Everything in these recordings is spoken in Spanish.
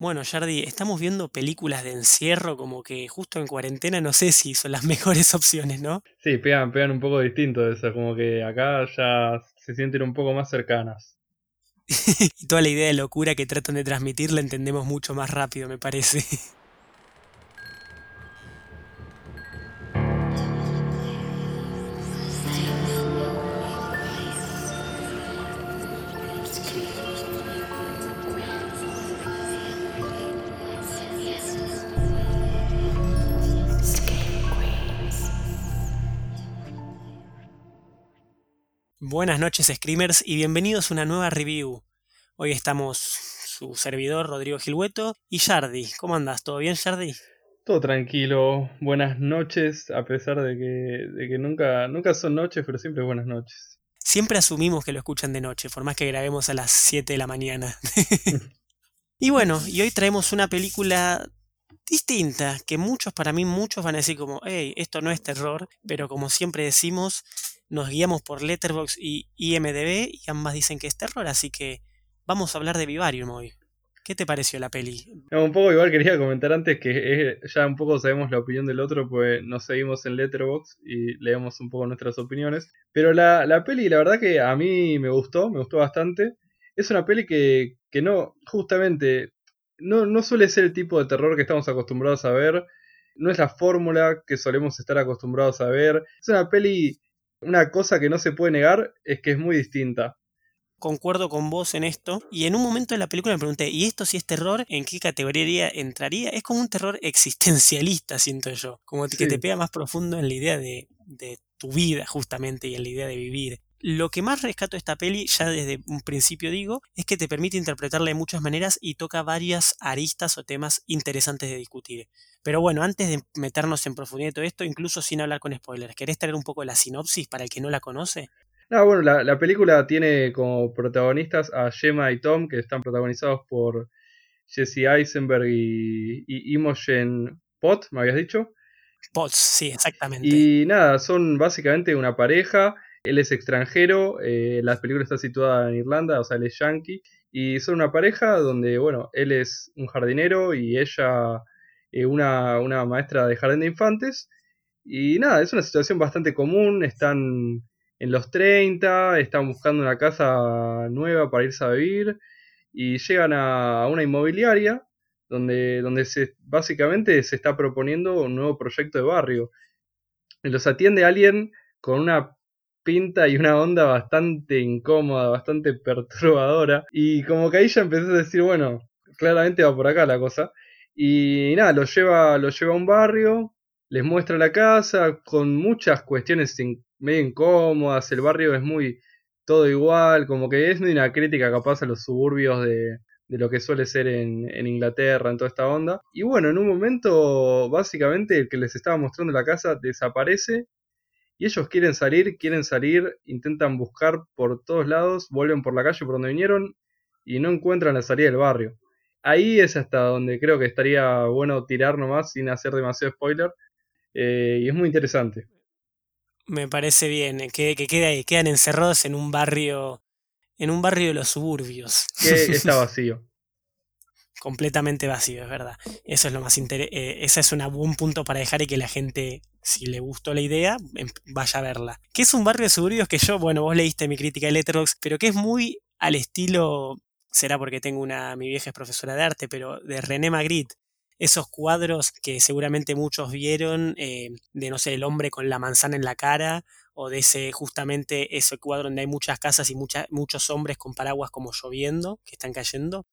Bueno, Jardi, estamos viendo películas de encierro como que justo en cuarentena no sé si son las mejores opciones, ¿no? Sí, pegan, pegan un poco distinto eso, como que acá ya se sienten un poco más cercanas. y toda la idea de locura que tratan de transmitir la entendemos mucho más rápido, me parece. Buenas noches, Screamers, y bienvenidos a una nueva review. Hoy estamos su servidor, Rodrigo Gilhueto, y Jardi. ¿Cómo andas? ¿Todo bien, Jardi? Todo tranquilo, buenas noches, a pesar de que, de que nunca, nunca son noches, pero siempre buenas noches. Siempre asumimos que lo escuchan de noche, por más que grabemos a las 7 de la mañana. y bueno, y hoy traemos una película distinta, que muchos, para mí, muchos van a decir como, hey, esto no es terror, pero como siempre decimos, nos guiamos por Letterboxd y IMDB y ambas dicen que es terror, así que vamos a hablar de Vivarium hoy. ¿Qué te pareció la peli? un poco igual quería comentar antes que ya un poco sabemos la opinión del otro, pues nos seguimos en Letterboxd y leemos un poco nuestras opiniones. Pero la, la peli, la verdad que a mí me gustó, me gustó bastante. Es una peli que, que no, justamente, no, no suele ser el tipo de terror que estamos acostumbrados a ver. No es la fórmula que solemos estar acostumbrados a ver. Es una peli una cosa que no se puede negar es que es muy distinta. Concuerdo con vos en esto. Y en un momento de la película me pregunté, ¿y esto si es terror? ¿En qué categoría entraría? Es como un terror existencialista, siento yo. Como que te pega más profundo en la idea de, de tu vida, justamente, y en la idea de vivir. Lo que más rescato de esta peli, ya desde un principio digo, es que te permite interpretarla de muchas maneras y toca varias aristas o temas interesantes de discutir. Pero bueno, antes de meternos en profundidad de todo esto, incluso sin hablar con spoilers, ¿querés traer un poco la sinopsis para el que no la conoce? No, bueno, la, película tiene como protagonistas a Gemma y Tom, que están protagonizados por Jesse Eisenberg y, Imogen Pot, ¿me habías dicho? Potts, sí, exactamente. Y nada, son básicamente una pareja. Él es extranjero, eh, la película está situada en Irlanda, o sea, él es yankee. Y son una pareja donde, bueno, él es un jardinero y ella eh, una, una, maestra de jardín de infantes. Y nada, es una situación bastante común, están en los 30, están buscando una casa nueva para irse a vivir y llegan a una inmobiliaria donde, donde se, básicamente se está proponiendo un nuevo proyecto de barrio. Los atiende alguien con una pinta y una onda bastante incómoda, bastante perturbadora. Y como que ahí ya empecé a decir, bueno, claramente va por acá la cosa. Y nada, lo lleva, lo lleva a un barrio, les muestra la casa con muchas cuestiones medio incómodas. El barrio es muy todo igual, como que es una crítica capaz a los suburbios de, de lo que suele ser en, en, Inglaterra, en toda esta onda. Y bueno, en un momento, básicamente, el que les estaba mostrando la casa desaparece. Y ellos quieren salir, quieren salir, intentan buscar por todos lados, vuelven por la calle por donde vinieron y no encuentran la salida del barrio ahí es hasta donde creo que estaría bueno tirar nomás sin hacer demasiado spoiler. Eh, y es muy interesante. Me parece bien, eh, que, que quedan encerrados en un barrio, en un barrio de los suburbios. Que está vacío. Completamente vacío, es verdad. Eso es lo más interesante. Eh, ese es un buen punto para dejar y que la gente, si le gustó la idea, em, vaya a verla. Que es un barrio de suburbios que yo, bueno, vos leíste mi crítica de Letterboxd, pero que es muy al estilo será porque tengo una, mi vieja es profesora de arte, pero de René Magritte, esos cuadros que seguramente muchos vieron, eh, de no sé, el hombre con la manzana en la cara, o de ese, justamente ese cuadro donde hay muchas casas y muchos hombres con paraguas como lloviendo, que están cayendo.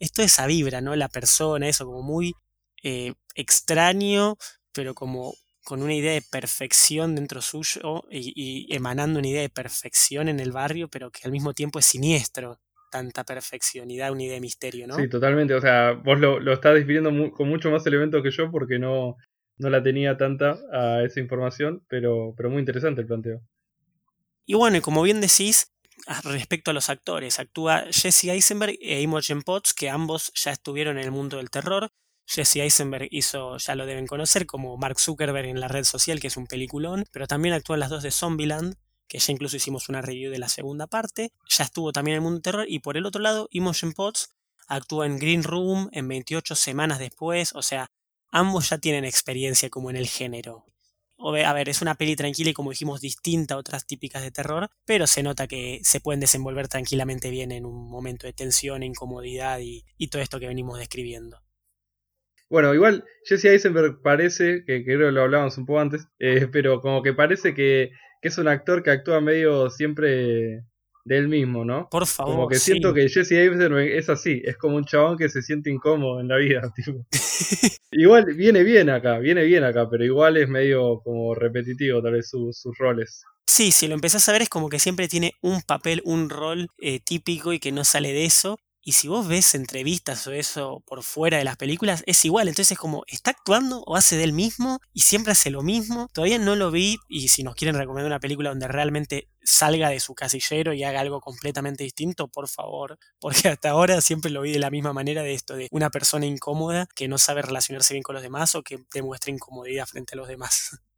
Esto es esa vibra, ¿no? La persona, eso como muy eh, extraño, pero como con una idea de perfección dentro suyo y, y, emanando una idea de perfección en el barrio, pero que al mismo tiempo es siniestro tanta perfección y da una idea de misterio, ¿no? Sí, totalmente. O sea, vos lo, lo estás describiendo con mucho más elementos que yo porque no, no la tenía tanta a esa información, pero, pero muy interesante el planteo. Y bueno, y como bien decís, respecto a los actores, actúa Jesse Eisenberg e Imogen Potts, que ambos ya estuvieron en el mundo del terror. Jesse Eisenberg hizo, ya lo deben conocer, como Mark Zuckerberg en la red social, que es un peliculón, pero también actúan las dos de Zombieland, que ya incluso hicimos una review de la segunda parte, ya estuvo también en el mundo terror, y por el otro lado, Imogen Potts Actúa en Green Room en 28 semanas después, o sea, ambos ya tienen experiencia como en el género. A ver, es una peli tranquila y como dijimos distinta a otras típicas de terror, pero se nota que se pueden desenvolver tranquilamente bien en un momento de tensión, incomodidad y, todo esto que venimos describiendo. Bueno, igual Jesse Eisenberg parece, que, creo que lo hablábamos un poco antes, eh, pero como que parece que, que, es un actor que actúa medio siempre del mismo, ¿no? Por favor. Como que siento que Jesse Eisenberg es así, es como un chabón que se siente incómodo en la vida, tipo. igual viene bien acá, viene bien acá, pero igual es medio como repetitivo tal vez sus roles. Sí, si lo empezás a ver es como que siempre tiene un papel, un rol eh, típico y que no sale de eso. Y si vos ves entrevistas o eso por fuera de las películas, es igual. Entonces es como, ¿está actuando o hace del mismo? Y siempre hace lo mismo. Todavía no lo vi. Y si nos quieren recomendar una película donde realmente salga de su casillero y haga algo completamente distinto, por favor. Porque hasta ahora siempre lo vi de la misma manera de esto, de una persona incómoda que no sabe relacionarse bien con los demás o que demuestra incomodidad frente a los demás.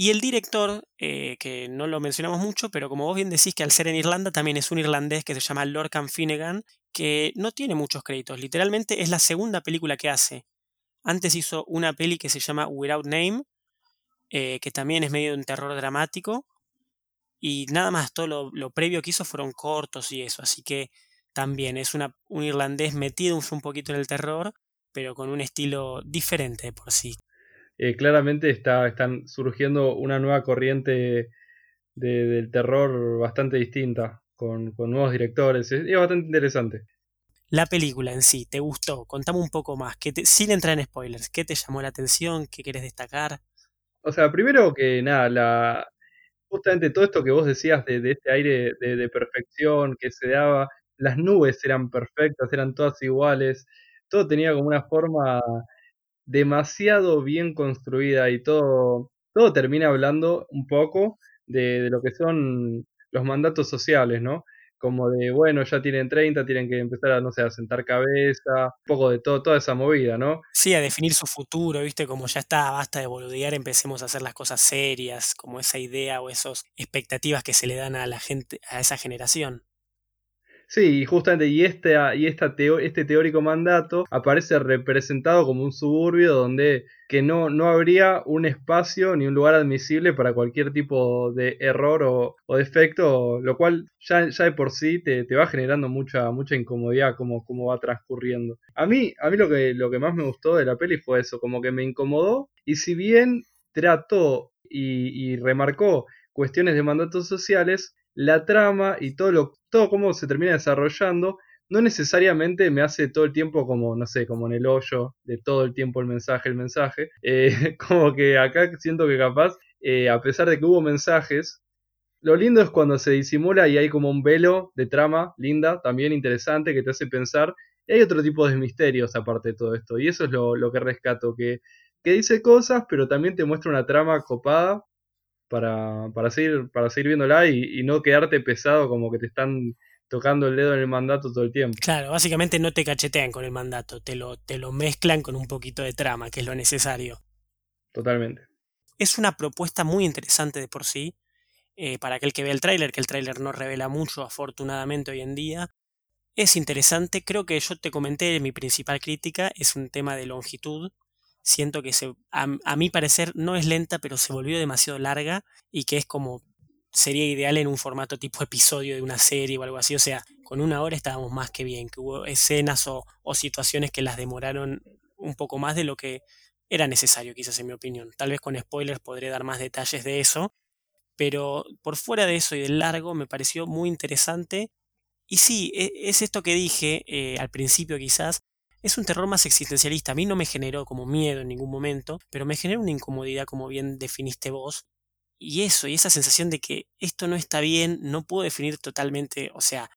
Y el director, eh, que no lo mencionamos mucho, pero como vos bien decís que al ser en Irlanda también es un irlandés que se llama Lorcan Finnegan, que no tiene muchos créditos. Literalmente es la segunda película que hace. Antes hizo una peli que se llama Without Name, eh, que también es medio de un terror dramático. Y nada más, todo lo, previo que hizo fueron cortos y eso. Así que también es una, un irlandés metido un poquito en el terror, pero con un estilo diferente por sí. Eh, claramente está, están surgiendo una nueva corriente del terror bastante distinta, con, nuevos directores. Es, bastante interesante. La película en sí, ¿te gustó? Contame un poco más, que sin entrar en spoilers, ¿qué te llamó la atención? ¿Qué querés destacar? O sea, primero que nada, la, justamente todo esto que vos decías de, este aire de, de, perfección que se daba, las nubes eran perfectas, eran todas iguales, todo tenía como una forma demasiado bien construida y todo, todo termina hablando un poco de, lo que son los mandatos sociales, ¿no? Como de, bueno, ya tienen 30, tienen que empezar a, no sé, a sentar cabeza, un poco de todo, toda esa movida, ¿no? Sí, a definir su futuro, ¿viste? Como ya está, basta de boludear, empecemos a hacer las cosas serias, como esa idea o esas expectativas que se le dan a la gente, a esa generación. Sí, justamente, y, este, y esta este teórico mandato aparece representado como un suburbio donde que no, no habría un espacio ni un lugar admisible para cualquier tipo de error o, defecto, lo cual ya, ya de por sí te, va generando mucha, mucha incomodidad como, como va transcurriendo. A mí, a mí lo, que, lo que más me gustó de la peli fue eso, como que me incomodó y si bien trató y, y remarcó cuestiones de mandatos sociales, la trama y todo lo todo cómo se termina desarrollando no necesariamente me hace todo el tiempo como, no sé, como en el hoyo, de todo el tiempo el mensaje, el mensaje. Eh, como que acá siento que capaz, eh, a pesar de que hubo mensajes, lo lindo es cuando se disimula y hay como un velo de trama linda, también interesante, que te hace pensar. Y hay otro tipo de misterios aparte de todo esto. Y eso es lo, lo que rescato, que, que dice cosas, pero también te muestra una trama copada para, para, seguir, para seguir viéndola y, no quedarte pesado como que te están tocando el dedo en el mandato todo el tiempo. Claro, básicamente no te cachetean con el mandato, te lo, te lo mezclan con un poquito de trama, que es lo necesario. Totalmente. Es una propuesta muy interesante de por sí, eh, para aquel que ve el tráiler, que el tráiler no revela mucho, afortunadamente hoy en día. Es interesante, creo que yo te comenté, mi principal crítica es un tema de longitud, siento que se, a, mi parecer no es lenta, pero se volvió demasiado larga y que es como sería ideal en un formato tipo episodio de una serie o algo así. O sea, con una hora estábamos más que bien, que hubo escenas o, o situaciones que las demoraron un poco más de lo que era necesario, quizás en mi opinión. Tal vez con spoilers podré dar más detalles de eso, pero por fuera de eso y del largo me pareció muy interesante. Y sí, e, es esto que dije eh, al principio quizás, es un terror más existencialista. A mí no me generó como miedo en ningún momento, pero me generó una incomodidad, como bien definiste vos. Y eso, y esa sensación de que esto no está bien, no puedo definir totalmente, o sea,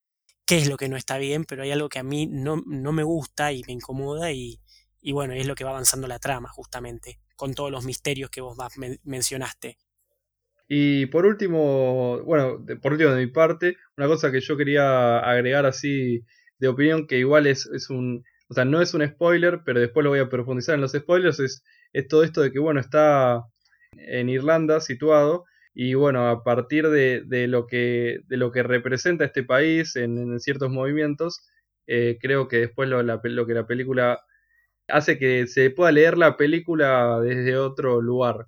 qué es lo que no está bien, pero hay algo que a mí no, no me gusta y me incomoda y, y bueno, es lo que va avanzando la trama, justamente, con todos los misterios que vos mencionaste. Y por último, bueno, por último de mi parte, una cosa que yo quería agregar así de opinión, que igual es, es un, sea, no es un spoiler, pero después lo voy a profundizar en los spoilers, es, todo esto de que, bueno, está en Irlanda situado y bueno, a partir de, lo, que, de lo que representa este país en, ciertos movimientos, eh, creo que después lo, lo que la película hace que se pueda leer la película desde otro lugar.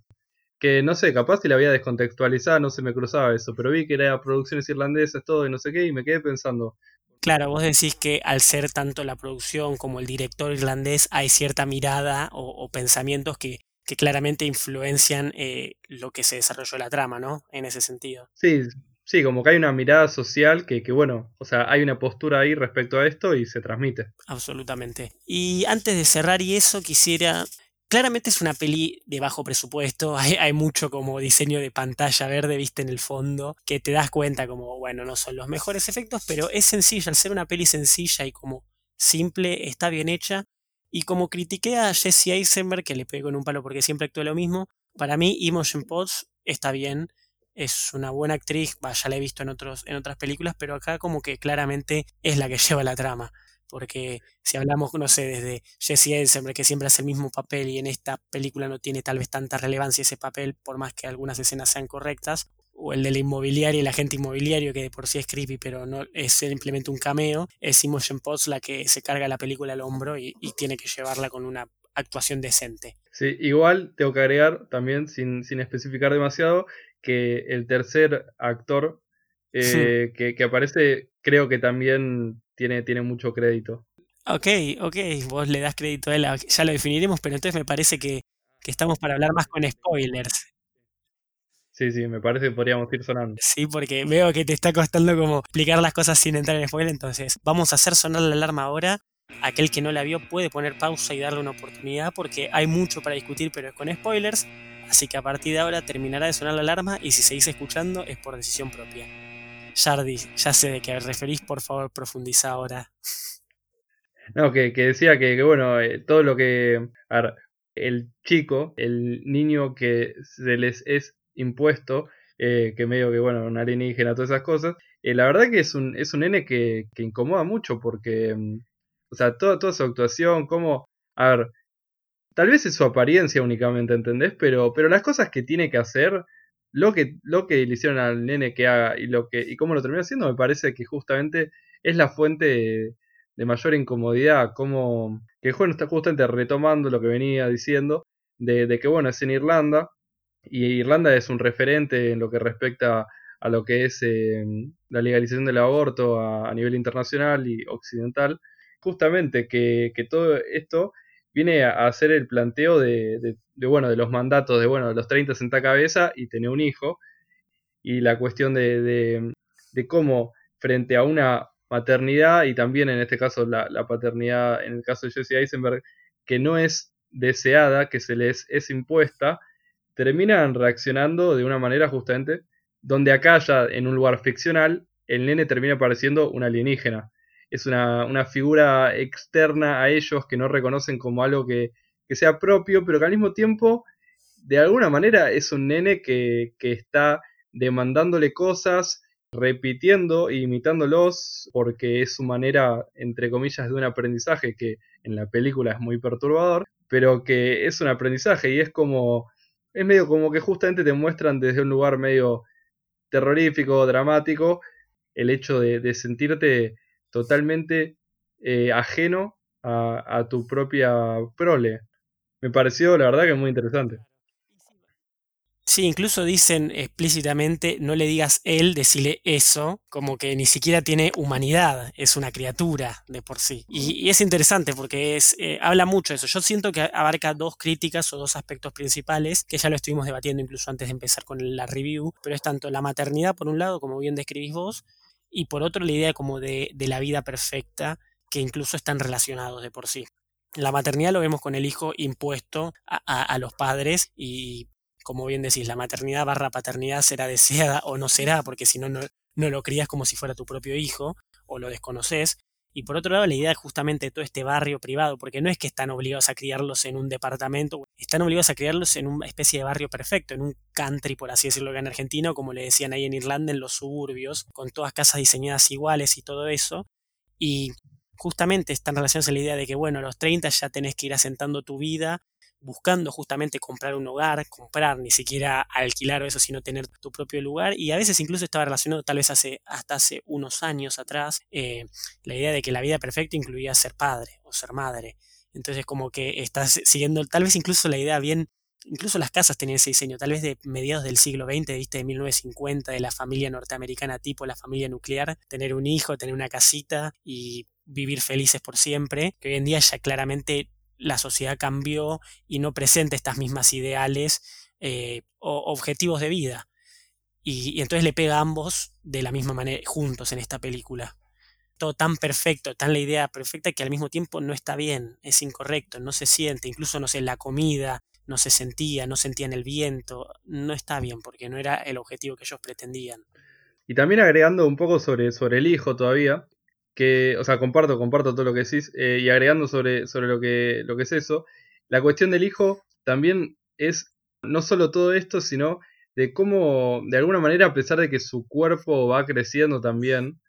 Que no sé, capaz si la había descontextualizada no se me cruzaba eso, pero vi que era producciones irlandesas, todo y no sé qué, y me quedé pensando. Claro, vos decís que al ser tanto la producción como el director irlandés hay cierta mirada o, pensamientos que, que, claramente influencian eh, lo que se desarrolló la trama, ¿no? En ese sentido. Sí, Sí, como que hay una mirada social que, que, bueno, o sea, hay una postura ahí respecto a esto y se transmite. Absolutamente. Y antes de cerrar y eso, quisiera... Claramente es una peli de bajo presupuesto, hay, mucho como diseño de pantalla verde, viste, en el fondo, que te das cuenta como, bueno, no son los mejores efectos, pero es sencilla, al ser una peli sencilla y como simple, está bien hecha. Y como critiqué a Jesse Eisenberg, que le pego en un palo porque siempre actúa lo mismo, para mí Imogen Pods está bien, es una buena actriz, ya la he visto en, otros, en otras películas, pero acá como que claramente es la que lleva la trama. Porque si hablamos, no sé, desde Jesse Eisenberg, que siempre hace el mismo papel y en esta película no tiene tal vez tanta relevancia ese papel, por más que algunas escenas sean correctas, o el del inmobiliario, el agente inmobiliario, que de por sí es creepy, pero no es simplemente un cameo, es Imogen Potts la que se carga la película al hombro y, y tiene que llevarla con una actuación decente. Sí, igual tengo que agregar también, sin, sin especificar demasiado, que el tercer actor eh, que, aparece creo que también tiene, tiene mucho crédito. Ok, ok, vos le das crédito a él, ya lo definiremos, pero entonces me parece que, estamos para hablar más con spoilers. Sí, sí, me parece que podríamos ir sonando. Sí, porque veo que te está costando como explicar las cosas sin entrar en spoiler, entonces vamos a hacer sonar la alarma ahora. Aquel que no la vio puede poner pausa y darle una oportunidad porque hay mucho para discutir, pero es con spoilers. Así que a partir de ahora terminará de sonar la alarma y si seguís escuchando es por decisión propia. Jardi, ya sé de qué referís, por favor profundiza ahora. No, que, decía que, bueno, eh, todo lo que... A ver, el chico, el niño que se les es impuesto, eh, que medio que, bueno, un alienígena, todas esas cosas, eh, la verdad que es un, es un nene que, que incomoda mucho porque, mm, o sea, toda, toda su actuación, como, a ver, Tal vez es su apariencia únicamente, ¿entendés? Pero, pero las cosas que tiene que hacer, lo que, lo que le hicieron al nene que haga y, lo que, y cómo lo termina haciendo, me parece que justamente es la fuente de, mayor incomodidad. Como que el está justamente retomando lo que venía diciendo, de, que bueno, es en Irlanda, y Irlanda es un referente en lo que respecta a lo que es eh, la legalización del aborto a, nivel internacional y occidental. Justamente que, que todo esto viene a hacer el planteo de, bueno, de los mandatos de, bueno, de los 30 senta cabeza y tener un hijo, y la cuestión de, cómo frente a una maternidad y también en este caso la, paternidad, en el caso de Jesse Eisenberg, que no es deseada, que se les es impuesta, terminan reaccionando de una manera justamente donde acá ya en un lugar ficcional el nene termina pareciendo un alienígena es una, figura externa a ellos que no reconocen como algo que, sea propio, pero que al mismo tiempo, de alguna manera, es un nene que, está demandándole cosas, repitiendo e imitándolos, porque es su manera, entre comillas, de un aprendizaje que en la película es muy perturbador, pero que es un aprendizaje y es como, es medio como que justamente te muestran desde un lugar medio terrorífico, dramático, el hecho de sentirte totalmente eh, ajeno a, tu propia prole. Me pareció, la verdad, que muy interesante. Sí, incluso dicen explícitamente, no le digas él, decirle eso, como que ni siquiera tiene humanidad, es una criatura de por sí. Y, es interesante porque es, eh, habla mucho de eso. Yo siento que abarca dos críticas o dos aspectos principales, que ya lo estuvimos debatiendo incluso antes de empezar con la review, pero es tanto la maternidad por un lado, como bien describís vos, y por otro la idea como de, la vida perfecta, que incluso están relacionados de por sí. La maternidad lo vemos con el hijo impuesto a, los padres y, como bien decís, la maternidad barra paternidad será deseada o no será, porque si no, no lo crías como si fuera tu propio hijo o lo desconoces. Y por otro lado, la idea justamente de todo este barrio privado, porque no es que están obligados a criarlos en un departamento, están obligados a criarlos en una especie de barrio perfecto, en un country, por así decirlo, en Argentina, como le decían ahí en Irlanda, en los suburbios, con todas casas diseñadas iguales y todo eso. Y justamente están relacionados a la idea de que, bueno, a los 30 ya tenés que ir asentando tu vida, buscando justamente comprar un hogar, comprar, ni siquiera alquilar o eso, sino tener tu propio lugar. Y a veces incluso estaba relacionado, tal vez hace, hasta hace unos años atrás, eh, la idea de que la vida perfecta incluía ser padre o ser madre. Entonces como que estás siguiendo tal vez incluso la idea bien incluso las casas tenían ese diseño, tal vez de mediados del siglo XX, viste, de 1950, de la familia norteamericana tipo la familia nuclear, tener un hijo, tener una casita y vivir felices por siempre, que hoy en día ya claramente la sociedad cambió y no presenta estas mismas ideales eh, o objetivos de vida. Y, entonces le pega a ambos de la misma manera, juntos en esta película. Todo tan perfecto, tan la idea perfecta que al mismo tiempo no está bien, es incorrecto, no se siente, incluso no sé, la comida, no se sentía, no sentían el viento, no está bien porque no era el objetivo que ellos pretendían. Y también agregando un poco sobre, sobre el hijo todavía, que, o sea, comparto, comparto todo lo que decís, eh, y agregando sobre, sobre lo, que, lo que es eso, la cuestión del hijo también es no solo todo esto, sino de cómo, de alguna manera, a pesar de que su cuerpo va creciendo también,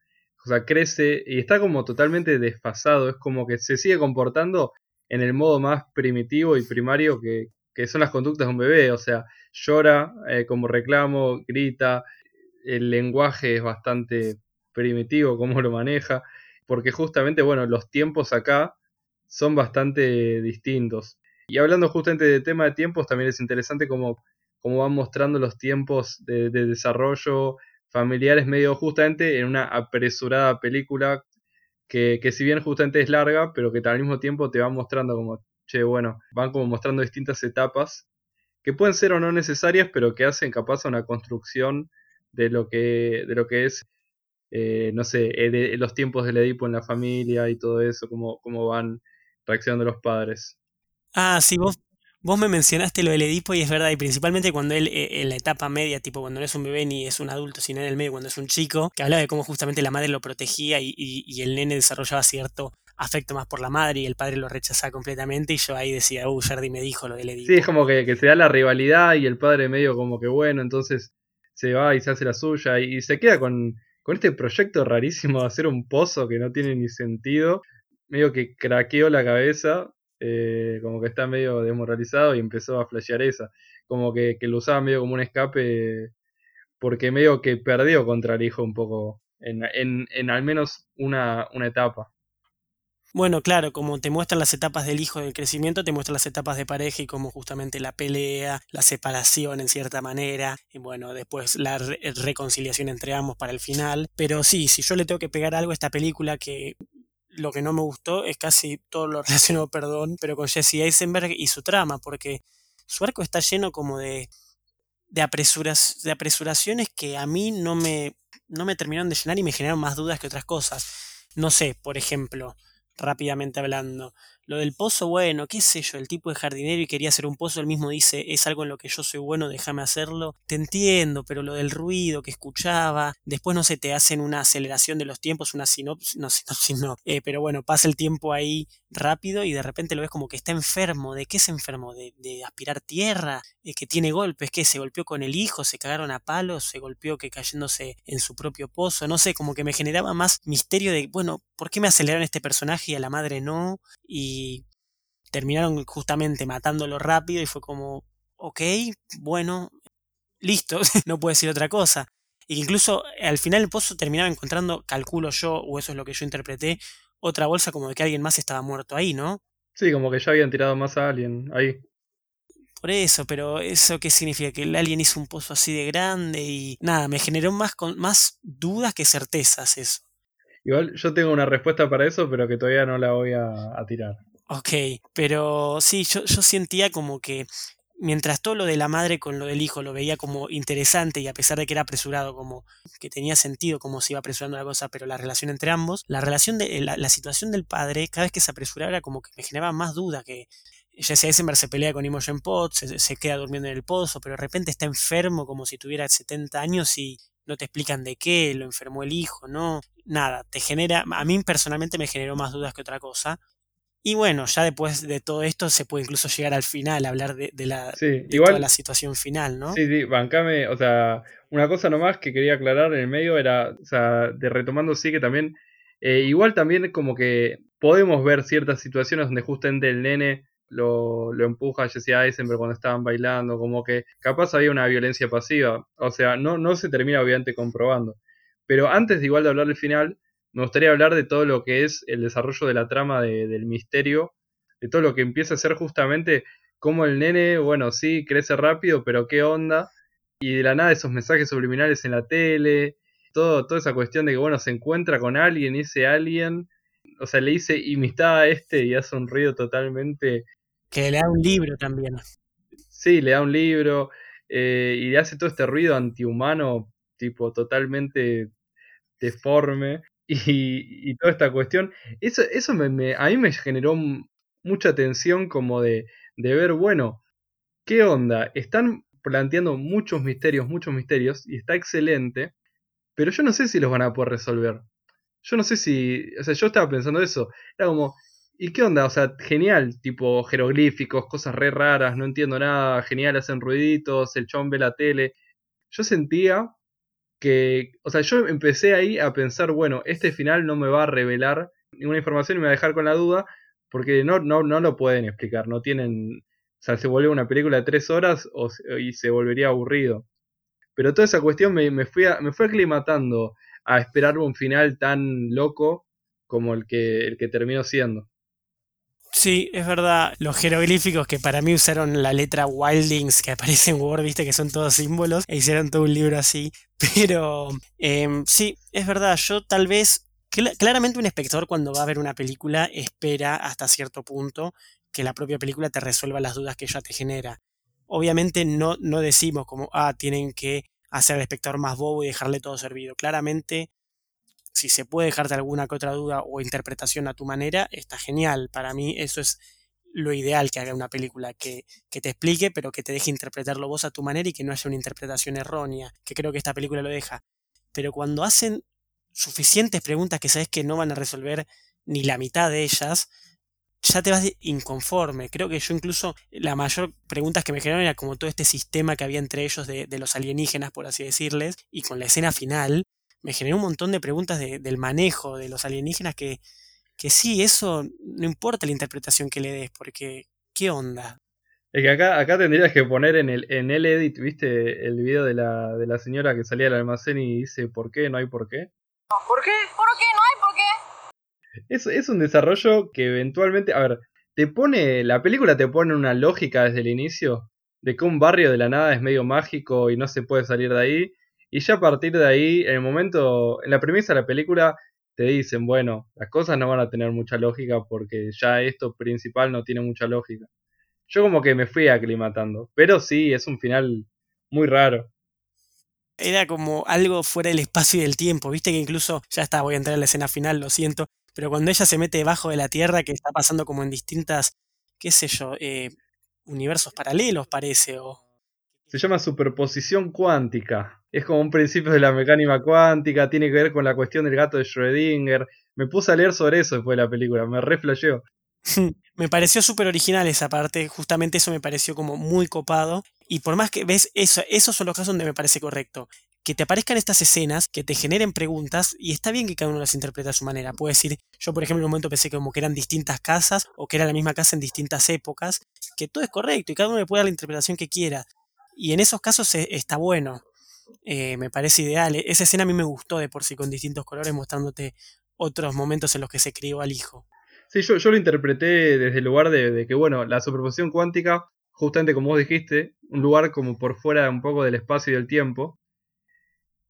o sea, crece y está como totalmente desfasado, es como que se sigue comportando en el modo más primitivo y primario que, que son las conductas de un bebé, o sea, llora eh, como reclamo, grita, el lenguaje es bastante primitivo, cómo lo maneja, porque justamente, bueno, los tiempos acá son bastante distintos. Y hablando justamente de tema de tiempos, también es interesante cómo, cómo van mostrando los tiempos de, de desarrollo familiares medio justamente en una apresurada película que, que si bien justamente es larga, pero que al mismo tiempo te va mostrando como che, bueno, van como mostrando distintas etapas que pueden ser o no necesarias, pero que hacen capaz una construcción de lo que, de lo que es, eh, no sé, eh, los tiempos del Edipo en la familia y todo eso, cómo, cómo van reaccionando los padres. Ah, sí, vos, vos me mencionaste lo del Edipo y es verdad, y principalmente cuando él eh, en la etapa media, tipo cuando no es un bebé ni es un adulto, sino en el medio, cuando es un chico, que hablaba de cómo justamente la madre lo protegía y, y, y el nene desarrollaba cierto afecto más por la madre y el padre lo rechazaba completamente y yo ahí decía, uh, Jardy me dijo lo del Edipo. Sí, es como que, que, se da la rivalidad y el padre medio como que bueno, entonces se va y se hace la suya y, se queda con, con este proyecto rarísimo de hacer un pozo que no tiene ni sentido, medio que craqueó la cabeza, eh, como que está medio desmoralizado y empezó a flashear esa, como que, lo usaba medio como un escape porque medio que perdió contra el hijo un poco en, en, al menos una etapa. Bueno, claro, como te muestran las etapas del hijo del crecimiento, te muestran las etapas de pareja y como justamente la pelea, la separación en cierta manera, y bueno, después la re reconciliación entre ambos para el final. Pero sí, si yo le tengo que pegar algo a esta película que lo que no me gustó es casi todo lo relacionado, perdón, pero con Jesse Eisenberg y su trama, porque su arco está lleno como de, de, apresuras, de apresuraciones que a mí no me, no me terminaron de llenar y me generaron más dudas que otras cosas. No sé, por ejemplo, rápidamente hablando. Lo del pozo, bueno, qué sé yo, el tipo de jardinero y quería hacer un pozo, él mismo dice, es algo en lo que yo soy bueno, déjame hacerlo. Te entiendo, pero lo del ruido que escuchaba, después no se te hacen una aceleración de los tiempos, una sinopsis, no, sinopsis no, eh, pero bueno, pasa el tiempo ahí rápido y de repente lo ves como que está enfermo. ¿De qué es enfermo? ¿De, aspirar tierra? ¿De que tiene golpes? que ¿Se golpeó con el hijo? ¿Se cagaron a palos? ¿Se golpeó que cayéndose en su propio pozo? No sé, como que me generaba más misterio de, bueno, ¿por qué me aceleraron este personaje y a la madre no? Y terminaron justamente matándolo rápido y fue como, ok, bueno, listo, no puedo decir otra cosa. Y incluso al final el pozo terminaba encontrando, calculo yo, o eso es lo que yo interpreté, otra bolsa como de que alguien más estaba muerto ahí, ¿no? Sí, como que ya habían tirado más a alguien ahí. Por eso, pero ¿eso qué significa? Que el alien hizo un pozo así de grande y nada, me generó más, con, más dudas que certezas eso. Igual yo tengo una respuesta para eso, pero que todavía no la voy a, tirar. Ok, pero sí, yo, yo sentía como que mientras todo lo de la madre con lo del hijo lo veía como interesante y a pesar de que era apresurado, como que tenía sentido cómo se iba apresurando la cosa, pero la relación entre ambos, la relación de la, la situación del padre, cada vez que se apresuraba era como que me generaba más duda que Jesse Eisenberg se pelea con Imogen Potts, se, se, queda durmiendo en el pozo, pero de repente está enfermo como si tuviera 70 años y no te explican de qué, lo enfermó el hijo, ¿no? Nada, te genera, a mí personalmente me generó más dudas que otra cosa. Y bueno, ya después de todo esto se puede incluso llegar al final, hablar de, de la, sí, de igual, toda la situación final, ¿no? Sí, sí, bancame, o sea, una cosa nomás que quería aclarar en el medio era, o sea, de retomando sí que también, eh, igual también como que podemos ver ciertas situaciones donde justamente el nene lo, lo empuja a Jesse Eisenberg cuando estaban bailando, como que capaz había una violencia pasiva. O sea, no, no se termina obviamente comprobando. Pero antes de igual de hablar del final, me gustaría hablar de todo lo que es el desarrollo de la trama del misterio, de todo lo que empieza a ser justamente como el nene, bueno, sí, crece rápido, pero qué onda, y de la nada esos mensajes subliminales en la tele, todo, toda esa cuestión de que, bueno, se encuentra con alguien ese alguien, o sea, le dice imistad a este y hace un ruido totalmente... Que le da un libro también. Sí, le da un libro eh, y le hace todo este ruido antihumano, tipo totalmente deforme y, y toda esta cuestión. Eso, eso me, a mí me generó mucha tensión como de, de ver, bueno, ¿qué onda? Están planteando muchos misterios, muchos misterios, y está excelente, pero yo no sé si los van a poder resolver. Yo no sé si, o sea, yo estaba pensando eso, era como, ¿y qué onda? O sea, genial, tipo jeroglíficos, cosas re raras, no entiendo nada, genial, hacen ruiditos, el chon ve la tele. Yo sentía que, o sea, yo empecé ahí a pensar, bueno, este final no me va a revelar ninguna información y me va a dejar con la duda, porque no, no, no lo pueden explicar, no tienen, o sea, se vuelve una película de tres horas o, y se volvería aburrido. Pero toda esa cuestión me, me, fui me fue aclimatando a esperar un final tan loco como el que, el que terminó siendo. Sí, es verdad. Los jeroglíficos que para mí usaron la letra Wildings que aparece en Word, viste que son todos símbolos, e hicieron todo un libro así. Pero em, sí, es verdad. Yo tal vez, claramente un espectador cuando va a ver una película espera hasta cierto punto que la propia película te resuelva las dudas que ella te genera. Obviamente no, no decimos como, ah, tienen que hacer al espectador más bobo y dejarle todo servido. Claramente si se puede dejarte alguna que otra duda o interpretación a tu manera, está genial. Para mí eso es lo ideal que haga una película, que, que, te explique, pero que te deje interpretarlo vos a tu manera y que no haya una interpretación errónea, que creo que esta película lo deja. Pero cuando hacen suficientes preguntas que sabes que no van a resolver ni la mitad de ellas, ya te vas inconforme. Creo que yo incluso la mayor pregunta que me generaron era como todo este sistema que había entre ellos de, de los alienígenas, por así decirles, y con la escena final, me generó un montón de preguntas del manejo de los alienígenas que, que sí, eso no importa la interpretación que le des, porque ¿qué onda? Es que acá, acá tendrías que poner en el, en el edit, ¿viste? El video de la, de la señora que salía del almacén y dice ¿por qué? ¿No hay por qué? ¿Por qué? ¿Por qué? ¿No hay por qué? Es, es un desarrollo que eventualmente, a ver, te pone, la película te pone una lógica desde el inicio de que un barrio de la nada es medio mágico y no se puede salir de ahí y ya a partir de ahí, en el momento, en la premisa de la película, te dicen, bueno, las cosas no van a tener mucha lógica porque ya esto principal no tiene mucha lógica. Yo como que me fui aclimatando, pero sí, es un final muy raro. Era como algo fuera del espacio y del tiempo, viste que incluso, ya está, voy a entrar en la escena final, lo siento, pero cuando ella se mete debajo de la Tierra, que está pasando como en distintas, qué sé yo, eh, universos paralelos parece, o se llama superposición cuántica. Es como un principio de la mecánica cuántica, tiene que ver con la cuestión del gato de Schrödinger. Me puse a leer sobre eso después de la película, me reflejó. me pareció súper original esa parte, justamente eso me pareció como muy copado. Y por más que ves, eso, esos son los casos donde me parece correcto. Que te aparezcan estas escenas, que te generen preguntas, y está bien que cada uno las interprete a su manera. Puede decir, yo por ejemplo en un momento pensé como que eran distintas casas, o que era la misma casa en distintas épocas, que todo es correcto, y cada uno le puede dar la interpretación que quiera. Y en esos casos e, está bueno. Eh, me parece ideal. E, esa escena a mí me gustó de por sí, con distintos colores, mostrándote otros momentos en los que se crió al hijo. Sí, yo, yo lo interpreté desde el lugar de, que, bueno, la superposición cuántica, justamente como vos dijiste, un lugar como por fuera un poco del espacio y del tiempo.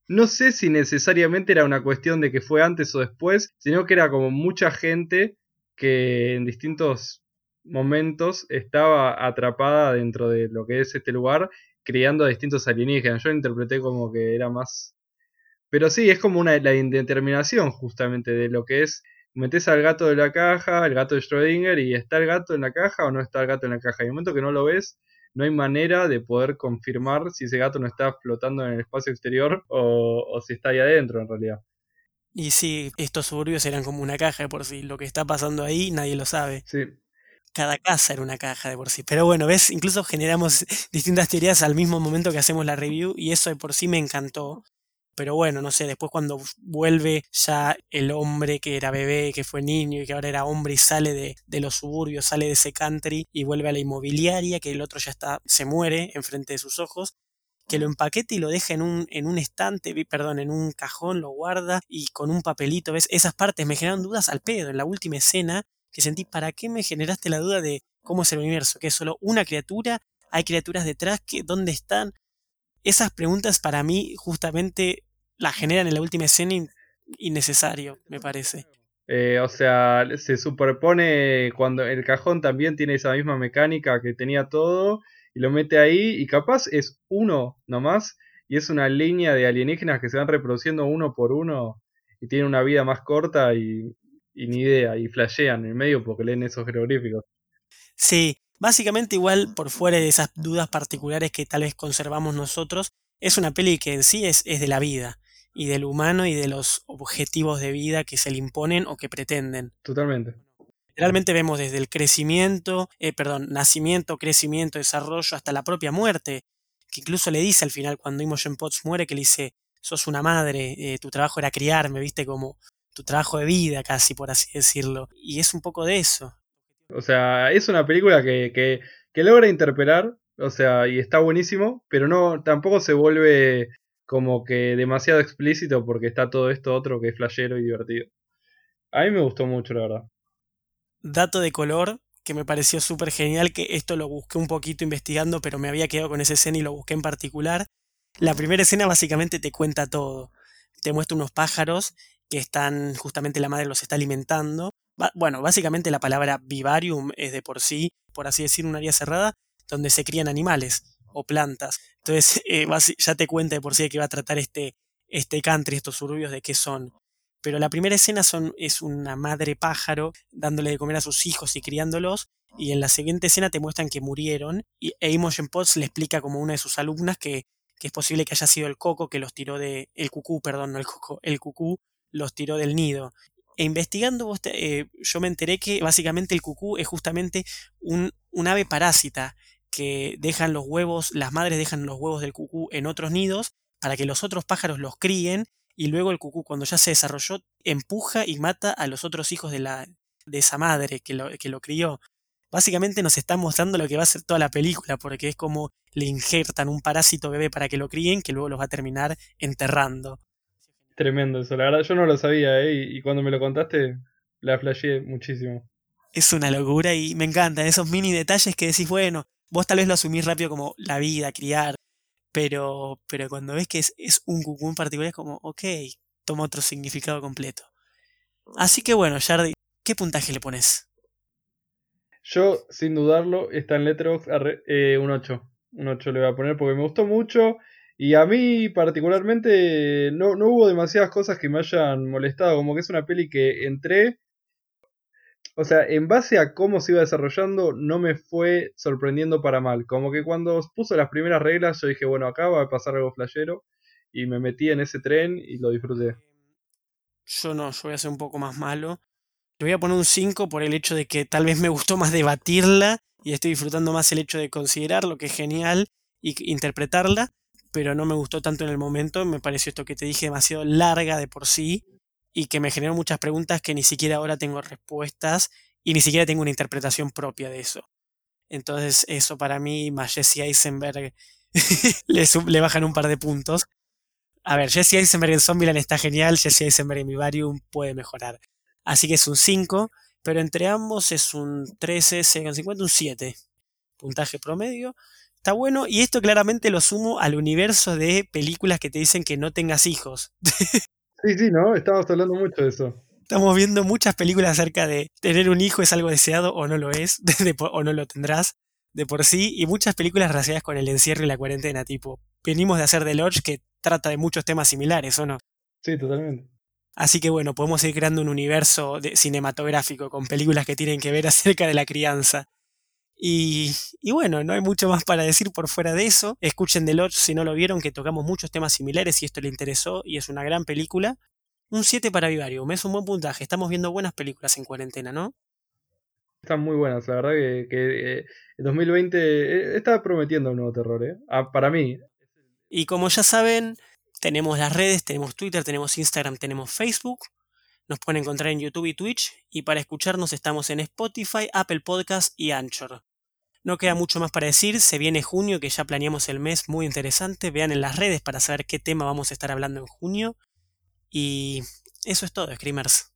No sé si necesariamente era una cuestión de que fue antes o después, sino que era como mucha gente que en distintos momentos estaba atrapada dentro de lo que es este lugar criando a distintos alienígenas. Yo lo interpreté como que era más... Pero sí, es como una, la indeterminación justamente de lo que es... Metes al gato de la caja, el gato de Schrödinger, y ¿está el gato en la caja o no está el gato en la caja? Y en el momento que no lo ves, no hay manera de poder confirmar si ese gato no está flotando en el espacio exterior o, o si está ahí adentro en realidad. Y sí, estos suburbios eran como una caja por sí. Lo que está pasando ahí nadie lo sabe. Sí, cada casa era una caja de por sí. Pero bueno, ves, incluso generamos distintas teorías al mismo momento que hacemos la review y eso de por sí me encantó. Pero bueno, no sé, después cuando vuelve ya el hombre que era bebé, que fue niño y que ahora era hombre y sale de, los suburbios, sale de ese country y vuelve a la inmobiliaria, que el otro ya está, se muere enfrente de sus ojos, que lo empaquete y lo deja en un, en un estante, perdón, en un cajón, lo guarda y con un papelito, ¿ves? Esas partes me generaron dudas al pedo en la última escena, que sentí, ¿para qué me generaste la duda de cómo es el universo? Que es solo una criatura, hay criaturas detrás, que ¿dónde están? Esas preguntas para mí justamente las generan en la última escena innecesario, me parece. Eh, o sea, se superpone cuando el cajón también tiene esa misma mecánica que tenía todo y lo mete ahí y capaz es uno nomás y es una línea de alienígenas que se van reproduciendo uno por uno y tienen una vida más corta y, y ni idea, y flashean en el medio porque leen esos jeroglíficos. Sí, básicamente igual por fuera de esas dudas particulares que tal vez conservamos nosotros, es una peli que en sí es, es de la vida, y del humano y de los objetivos de vida que se le imponen o que pretenden. Totalmente. Realmente vemos desde el crecimiento, eh, perdón, nacimiento, crecimiento, desarrollo, hasta la propia muerte, que incluso le dice al final cuando Imogen Potts muere, que le dice, sos una madre, eh, tu trabajo era criarme, viste, como tu trabajo de vida casi, por así decirlo. Y es un poco de eso. O sea, es una película que, que, que logra interpelar, o sea, y está buenísimo, pero no, tampoco se vuelve como que demasiado explícito porque está todo esto otro que es flashero y divertido. A mí me gustó mucho, la verdad. Dato de color que me pareció súper genial, que esto lo busqué un poquito investigando, pero me había quedado con esa escena y lo busqué en particular. La primera escena básicamente te cuenta todo. Te muestra unos pájaros que están, justamente la madre los está alimentando. bueno, básicamente la palabra vivarium es de por sí, por así decir, un área cerrada donde se crían animales o plantas. Entonces eh, ya te cuenta de por sí de que va a tratar este, este country, estos suburbios, de qué son. Pero la primera escena son, es una madre pájaro dándole de comer a sus hijos y criándolos. Y en la siguiente escena te muestran que murieron. Y Imogen Potts le explica como una de sus alumnas que, que es posible que haya sido el coco que los tiró de. El cucú, perdón, no el coco. El cucú los tiró del nido. E investigando, eh, yo me enteré que básicamente el cucú es justamente un, un ave parásita que dejan los huevos, las madres dejan los huevos del cucú en otros nidos para que los otros pájaros los críen y luego el cucú cuando ya se desarrolló empuja y mata a los otros hijos de, la, de esa madre que lo, que lo crió. Básicamente nos está mostrando lo que va a ser toda la película, porque es como le injertan un parásito bebé para que lo críen, que luego los va a terminar enterrando. Tremendo eso, la verdad yo no lo sabía, ¿eh? y, cuando me lo contaste la flasheé muchísimo. Es una locura y me encantan esos mini detalles que decís, bueno, Vos tal vez lo asumís rápido como la vida, criar, pero, pero cuando ves que es, es un cucú en particular es como, ok, toma otro significado completo. Así que bueno, Jardy, ¿qué puntaje le pones? Yo, sin dudarlo, está en Letterboxd eh, un 8. Un 8 le voy a poner porque me gustó mucho. Y a mí particularmente no, no hubo demasiadas cosas que me hayan molestado. Como que es una peli que entré o sea, en base a cómo se iba desarrollando, no me fue sorprendiendo para mal. Como que cuando puso las primeras reglas, yo dije, bueno, acá va a pasar algo flashero. Y me metí en ese tren y lo disfruté. Yo no, yo voy a ser un poco más malo. Le voy a poner un 5 por el hecho de que tal vez me gustó más debatirla y estoy disfrutando más el hecho de considerar lo que es genial y interpretarla, pero no me gustó tanto en el momento. Me pareció esto que te dije demasiado larga de por sí y que me generó muchas preguntas que ni siquiera ahora tengo respuestas y ni siquiera tengo una interpretación propia de eso. Entonces eso para mí, más Jesse Eisenberg, le, bajan un par de puntos. A ver, Jesse Eisenberg en Zombieland está genial, Jesse Eisenberg en Vivarium puede mejorar. Así que es un 5, pero entre ambos es un 13, 50, un 7. Puntaje promedio. Está bueno, y esto claramente lo sumo al universo de películas que te dicen que no tengas hijos. Sí, sí, ¿no? Estamos hablando mucho de eso. Estamos viendo muchas películas acerca de tener un hijo es algo deseado o no lo es, o no lo tendrás de por sí, y muchas películas relacionadas con el encierro y la cuarentena, tipo, venimos de hacer The Lodge que trata de muchos temas similares, ¿o no? Sí, totalmente. Así que bueno, podemos ir creando un universo cinematográfico con películas que tienen que ver acerca de la crianza. Y, y, bueno, no hay mucho más para decir por fuera de eso. Escuchen The Lodge si no lo vieron, que tocamos muchos temas similares y esto le interesó y es una gran película. Un 7 para Vivarium, es un buen puntaje. Estamos viendo buenas películas en cuarentena, ¿no? Están muy buenas, la verdad que, que 2020 eh, está prometiendo un nuevo terror, ¿eh? Ah, para mí. Y como ya saben, tenemos las redes, tenemos Twitter, tenemos Instagram, tenemos Facebook. Nos pueden encontrar en YouTube y Twitch. Y para escucharnos estamos en Spotify, Apple Podcast y Anchor. No queda mucho más para decir, se viene junio que ya planeamos el mes muy interesante, vean en las redes para saber qué tema vamos a estar hablando en junio. Y eso es todo, Screamers.